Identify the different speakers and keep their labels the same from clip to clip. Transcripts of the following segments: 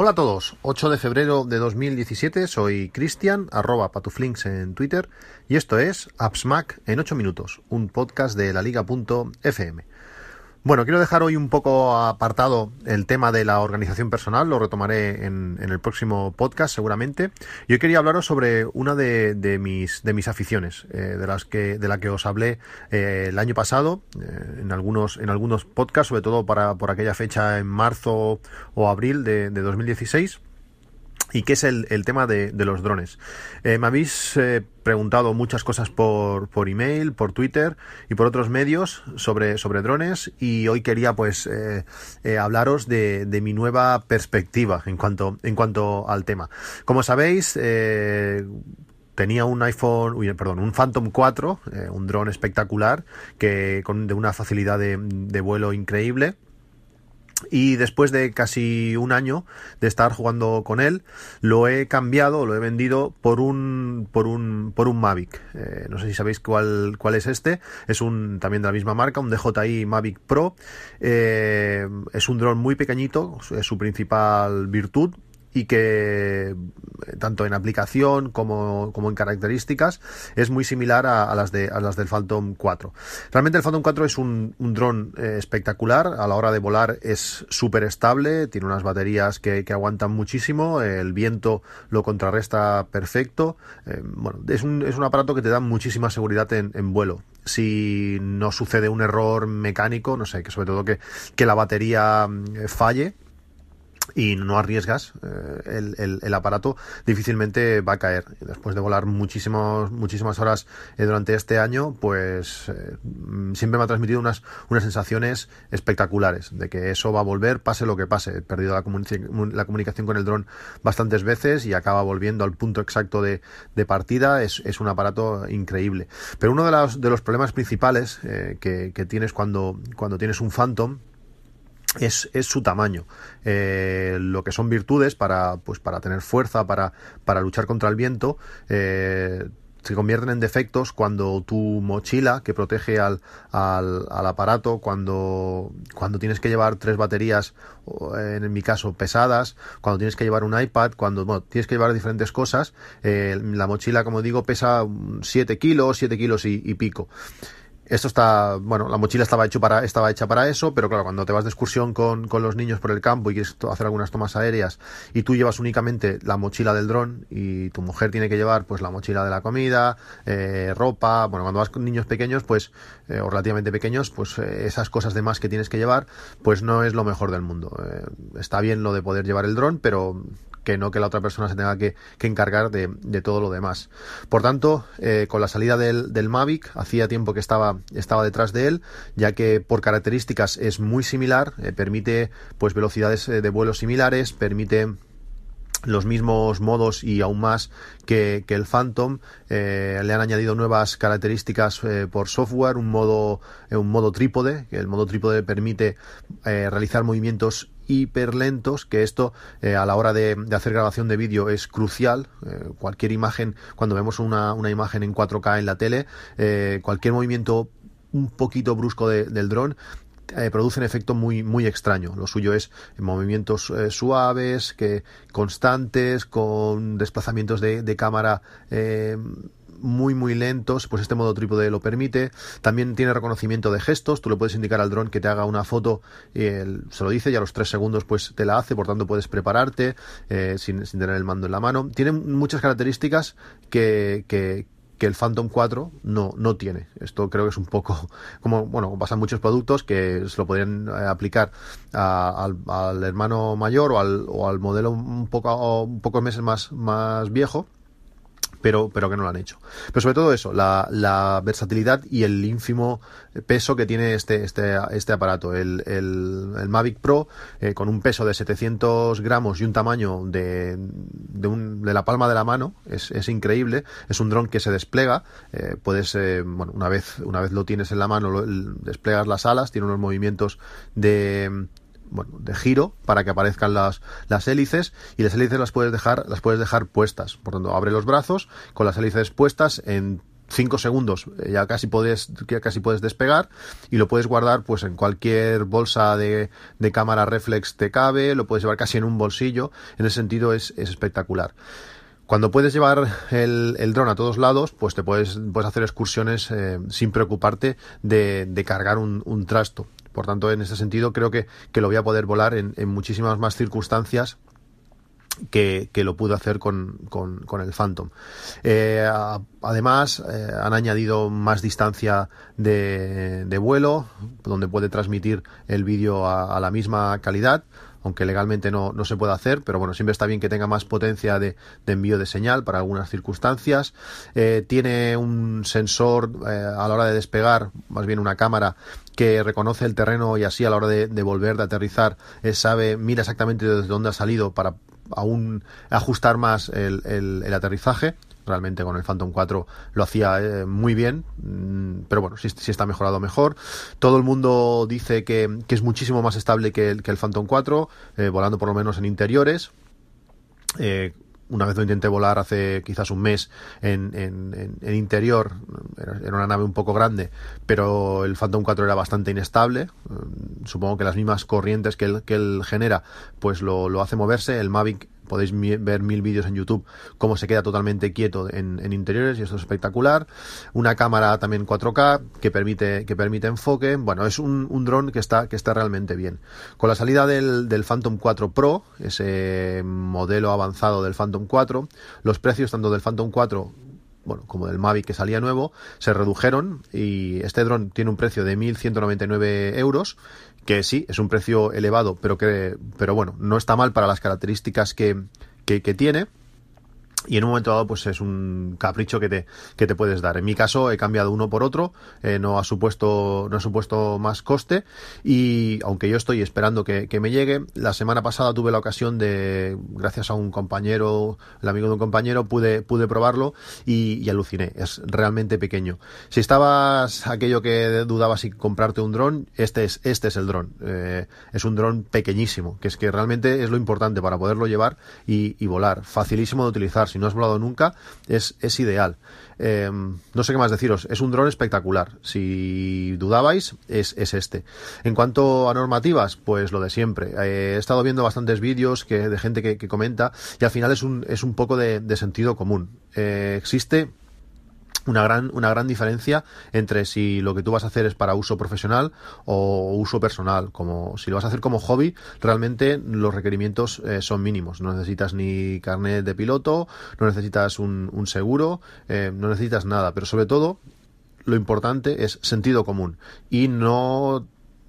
Speaker 1: Hola a todos, 8 de febrero de 2017, soy Cristian, arroba patuflinks en Twitter, y esto es AppsMac en 8 minutos, un podcast de la liga.fm. Bueno, quiero dejar hoy un poco apartado el tema de la organización personal, lo retomaré en, el próximo podcast seguramente. Yo quería hablaros sobre una de, mis, de mis aficiones, eh, de, las que, de la que os hablé eh, el año pasado, eh, en, algunos, en algunos podcasts, sobre todo para, por aquella fecha en marzo o abril de, de 2016 y que es el, tema de, los drones. Eh, me habéis eh, preguntado muchas cosas por, por email, por Twitter y por otros medios sobre, sobre drones y hoy quería pues eh, hablaros de, de, mi nueva perspectiva en cuanto, en cuanto al tema. Como sabéis, tenía un iPhone, uy, perdón, un Phantom 4, un dron espectacular que con de una facilidad de, de vuelo increíble y después de casi un año de estar jugando con él, lo he cambiado, lo he vendido por un por un por un Mavic. Eh, no sé si sabéis cuál cuál es este. Es un también de la misma marca, un DJI Mavic Pro. Eh, es un dron muy pequeñito, es su principal virtud y que eh, tanto en aplicación como, en características es muy similar a, las de a las del Phantom 4. Realmente el Phantom 4 es un, un dron eh, espectacular, a la hora de volar es súper estable, tiene unas baterías que, aguantan muchísimo, el viento lo contrarresta perfecto, eh, bueno, es un, es un aparato que te da muchísima seguridad en, en vuelo. Si no sucede un error mecánico, no sé, que sobre todo que, que la batería mm, falle, y no arriesgas eh, el, aparato, difícilmente va a caer. Después de volar muchísimos, muchísimas horas eh, durante este año, pues eh, siempre me ha transmitido unas, unas sensaciones espectaculares de que eso va a volver, pase lo que pase. He perdido la, la comunicación con el dron bastantes veces y acaba volviendo al punto exacto de, partida. Es, es, un aparato increíble. Pero uno de los, de los problemas principales que, que tienes cuando, cuando tienes un Phantom es, es, su tamaño. Eh, lo que son virtudes para, pues, para tener fuerza, para, para luchar contra el viento, eh, se convierten en defectos cuando tu mochila que protege al, al, aparato, cuando, cuando tienes que llevar tres baterías, en mi caso pesadas, cuando tienes que llevar un iPad, cuando bueno, tienes que llevar diferentes cosas, eh, la mochila, como digo, pesa 7 kilos, 7 kilos y pico. Esto está, bueno, la mochila estaba, hecho para, estaba hecha para eso, pero claro, cuando te vas de excursión con, con los niños por el campo y quieres hacer algunas tomas aéreas y tú llevas únicamente la mochila del dron y tu mujer tiene que llevar pues la mochila de la comida, eh, ropa, bueno, cuando vas con niños pequeños, pues, eh, o relativamente pequeños, pues eh, esas cosas de más que tienes que llevar, pues no es lo mejor del mundo. está bien lo de poder llevar el dron, pero que no que la otra persona se tenga que, encargar de, todo lo demás. Por tanto, eh, con la salida del, Mavic, hacía tiempo que estaba, estaba detrás de él, ya que por características es muy similar, eh, permite pues velocidades eh, de vuelo similares, permite los mismos modos y aún más que, el Phantom le han añadido nuevas características por software un modo un modo trípode que el modo trípode permite realizar movimientos hiper lentos, que esto eh, a la hora de, hacer grabación de vídeo es crucial. Eh, cualquier imagen, cuando vemos una, una, imagen en 4K en la tele, eh, cualquier movimiento un poquito brusco del dron produce un efecto muy muy extraño. Lo suyo es movimientos suaves, que constantes, con desplazamientos de, de cámara muy muy lentos, pues este modo trípode lo permite. También tiene reconocimiento de gestos, tú le puedes indicar al dron que te haga una foto él se lo dice y a los tres segundos pues te la hace, por tanto puedes prepararte eh, sin, tener el mando en la mano. Tiene muchas características que, que, el Phantom 4 no, no tiene. Esto creo que es un poco como, bueno, pasan muchos productos que se lo podrían eh, aplicar al, al, hermano mayor o al, o al modelo un poco, un poco meses más, más viejo pero, pero que no lo han hecho. Pero sobre todo eso, la, la versatilidad y el ínfimo peso que tiene este, este, este aparato. El, el, el Mavic Pro, eh, con un peso de 700 gramos y un tamaño de, de, un, de la palma de la mano, es, es increíble. Es un dron que se despliega. Eh, puedes, eh, bueno, una vez, una vez lo tienes en la mano, lo, desplegas las alas, tiene unos movimientos de bueno, de giro para que aparezcan las, las hélices y las hélices las puedes dejar las puedes dejar puestas. Por tanto abre los brazos con las hélices puestas en 5 segundos. Eh, ya casi puedes ya casi puedes despegar y lo puedes guardar pues en cualquier bolsa de, de cámara reflex te cabe lo puedes llevar casi en un bolsillo. En ese sentido es, es espectacular. Cuando puedes llevar el, el dron a todos lados, pues te puedes, puedes hacer excursiones eh, sin preocuparte de, de cargar un, un, trasto. Por tanto, en ese sentido, creo que, que lo voy a poder volar en, en muchísimas más circunstancias que, lo pude hacer con, con, el Phantom. Eh, además, eh, han añadido más distancia de, vuelo, donde puede transmitir el vídeo a, la misma calidad aunque legalmente no, no, se puede hacer, pero bueno, siempre está bien que tenga más potencia de, envío de señal para algunas circunstancias. Eh, tiene un sensor a la hora de despegar, más bien una cámara que reconoce el terreno y así a la hora de, volver, de aterrizar, sabe, mira exactamente desde dónde ha salido para aún ajustar más el, el, aterrizaje realmente con el Phantom 4 lo hacía eh, muy bien, mm, pero bueno, si, si, está mejorado mejor. Todo el mundo dice que, que es muchísimo más estable que el, que el Phantom 4, eh, volando por lo menos en interiores. Eh, una vez lo intenté volar hace quizás un mes en, en, en, interior, era una nave un poco grande, pero el Phantom 4 era bastante inestable. Mm, supongo que las mismas corrientes que él, que él genera, pues lo, lo hace moverse. El Mavic podéis ver mil vídeos en YouTube cómo se queda totalmente quieto en, interiores y esto es espectacular. Una cámara también 4K que permite, que permite enfoque. Bueno, es un, un dron que está, que está realmente bien. Con la salida del, del Phantom 4 Pro, ese modelo avanzado del Phantom 4, los precios tanto del Phantom 4 bueno, como del Mavic que salía nuevo, se redujeron y este dron tiene un precio de 1.199 euros que sí, es un precio elevado, pero que, pero bueno, no está mal para las características que, que, que tiene y en un momento dado pues es un capricho que te, que te puedes dar. En mi caso he cambiado uno por otro, eh, no ha supuesto, no ha supuesto más coste y aunque yo estoy esperando que, que, me llegue, la semana pasada tuve la ocasión de, gracias a un compañero, el amigo de un compañero, pude, pude probarlo y, y aluciné, es realmente pequeño. Si estabas aquello que dudabas si comprarte un dron, este es, este es el dron. Eh, es un dron pequeñísimo, que es que realmente es lo importante para poderlo llevar y, y volar, facilísimo de utilizar no has volado nunca, es, es ideal. Eh, no sé qué más deciros, es un dron espectacular. Si dudabais, es, es, este. En cuanto a normativas, pues lo de siempre. Eh, he estado viendo bastantes vídeos que, de gente que, que, comenta y al final es un, es un poco de, de sentido común. Eh, existe una gran, una gran diferencia entre si lo que tú vas a hacer es para uso profesional o uso personal. Como si lo vas a hacer como hobby, realmente los requerimientos eh, son mínimos. No necesitas ni carnet de piloto, no necesitas un, un seguro, eh, no necesitas nada. Pero sobre todo, lo importante es sentido común y no,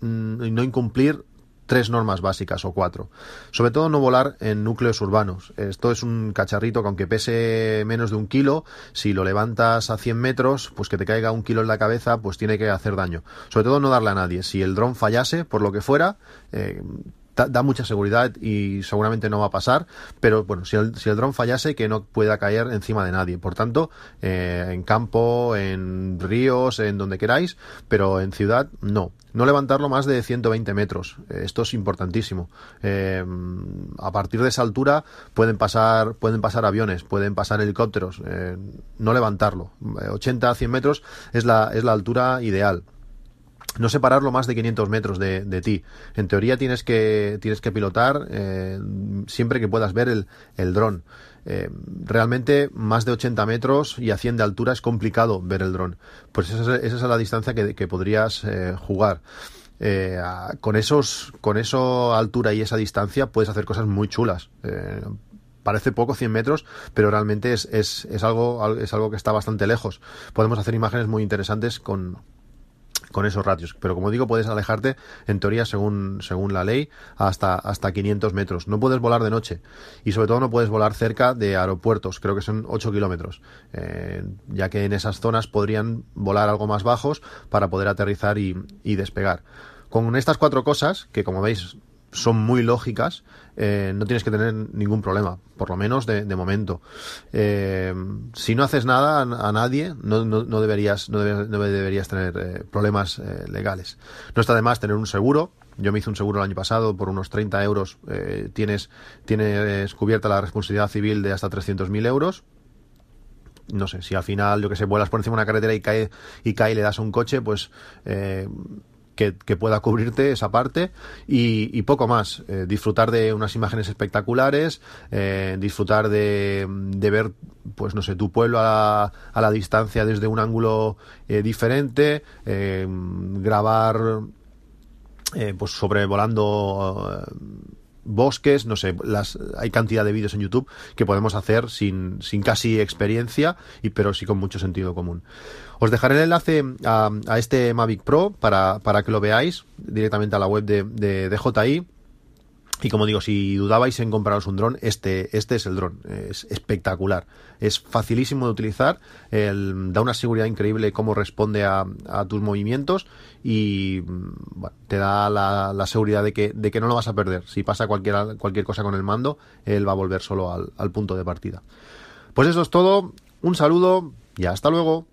Speaker 1: mm, no incumplir tres normas básicas o cuatro. Sobre todo no volar en núcleos urbanos. Esto es un cacharrito que aunque pese menos de un kilo, si lo levantas a 100 metros, pues que te caiga un kilo en la cabeza, pues tiene que hacer daño. Sobre todo no darle a nadie. Si el dron fallase, por lo que fuera, eh, da, mucha seguridad y seguramente no va a pasar, pero bueno, si el, si el dron fallase, que no pueda caer encima de nadie. Por tanto, eh, en campo, en ríos, en donde queráis, pero en ciudad, no. No levantarlo más de 120 metros. Esto es importantísimo. Eh, a partir de esa altura pueden pasar, pueden pasar aviones, pueden pasar helicópteros. Eh, no levantarlo. 80 a 100 metros es la, es la altura ideal no separarlo más de 500 metros de, de, ti. En teoría tienes que, tienes que pilotar eh, siempre que puedas ver el, el dron. Eh, realmente más de 80 metros y a 100 de altura es complicado ver el dron. Pues esa, es la distancia que, que podrías eh, jugar. Con esos, con esa altura y esa distancia puedes hacer cosas muy chulas. Parece poco 100 metros, pero realmente es, es, es, algo, es algo que está bastante lejos. Podemos hacer imágenes muy interesantes con, con esos ratios. Pero como digo, puedes alejarte, en teoría, según, según la ley, hasta, hasta 500 metros. No puedes volar de noche. Y sobre todo no puedes volar cerca de aeropuertos. Creo que son 8 kilómetros. Eh, ya que en esas zonas podrían volar algo más bajos para poder aterrizar y, y despegar. Con estas cuatro cosas, que como veis son muy lógicas, eh, no tienes que tener ningún problema, por lo menos de, momento. Eh, si no haces nada a, nadie, no, no, deberías, no, no deberías tener eh, problemas legales. No está de más tener un seguro. Yo me hice un seguro el año pasado por unos 30 euros. Tienes, tienes cubierta la responsabilidad civil de hasta 300.000 euros no sé, si al final, yo que sé, vuelas por encima de una carretera y cae, y cae y le das a un coche, pues que, pueda cubrirte esa parte y, poco más. Eh, disfrutar de unas imágenes espectaculares, eh, disfrutar de, de, ver, pues no sé, tu pueblo a la, distancia desde un ángulo eh, diferente, grabar pues sobrevolando bosques, no sé, las, hay cantidad de vídeos en YouTube que podemos hacer sin, sin casi experiencia, y, pero sí con mucho sentido común. Os dejaré el enlace a, este Mavic Pro para, para, que lo veáis directamente a la web de, de DJI y como digo, si dudabais en compraros un dron, este, este es el dron. Es espectacular. Es facilísimo de utilizar. da una seguridad increíble cómo responde a, tus movimientos y te da la, seguridad de que, de que no lo vas a perder. Si pasa cualquier, cualquier cosa con el mando, él va a volver solo al, al punto de partida. Pues eso es todo. Un saludo y hasta luego.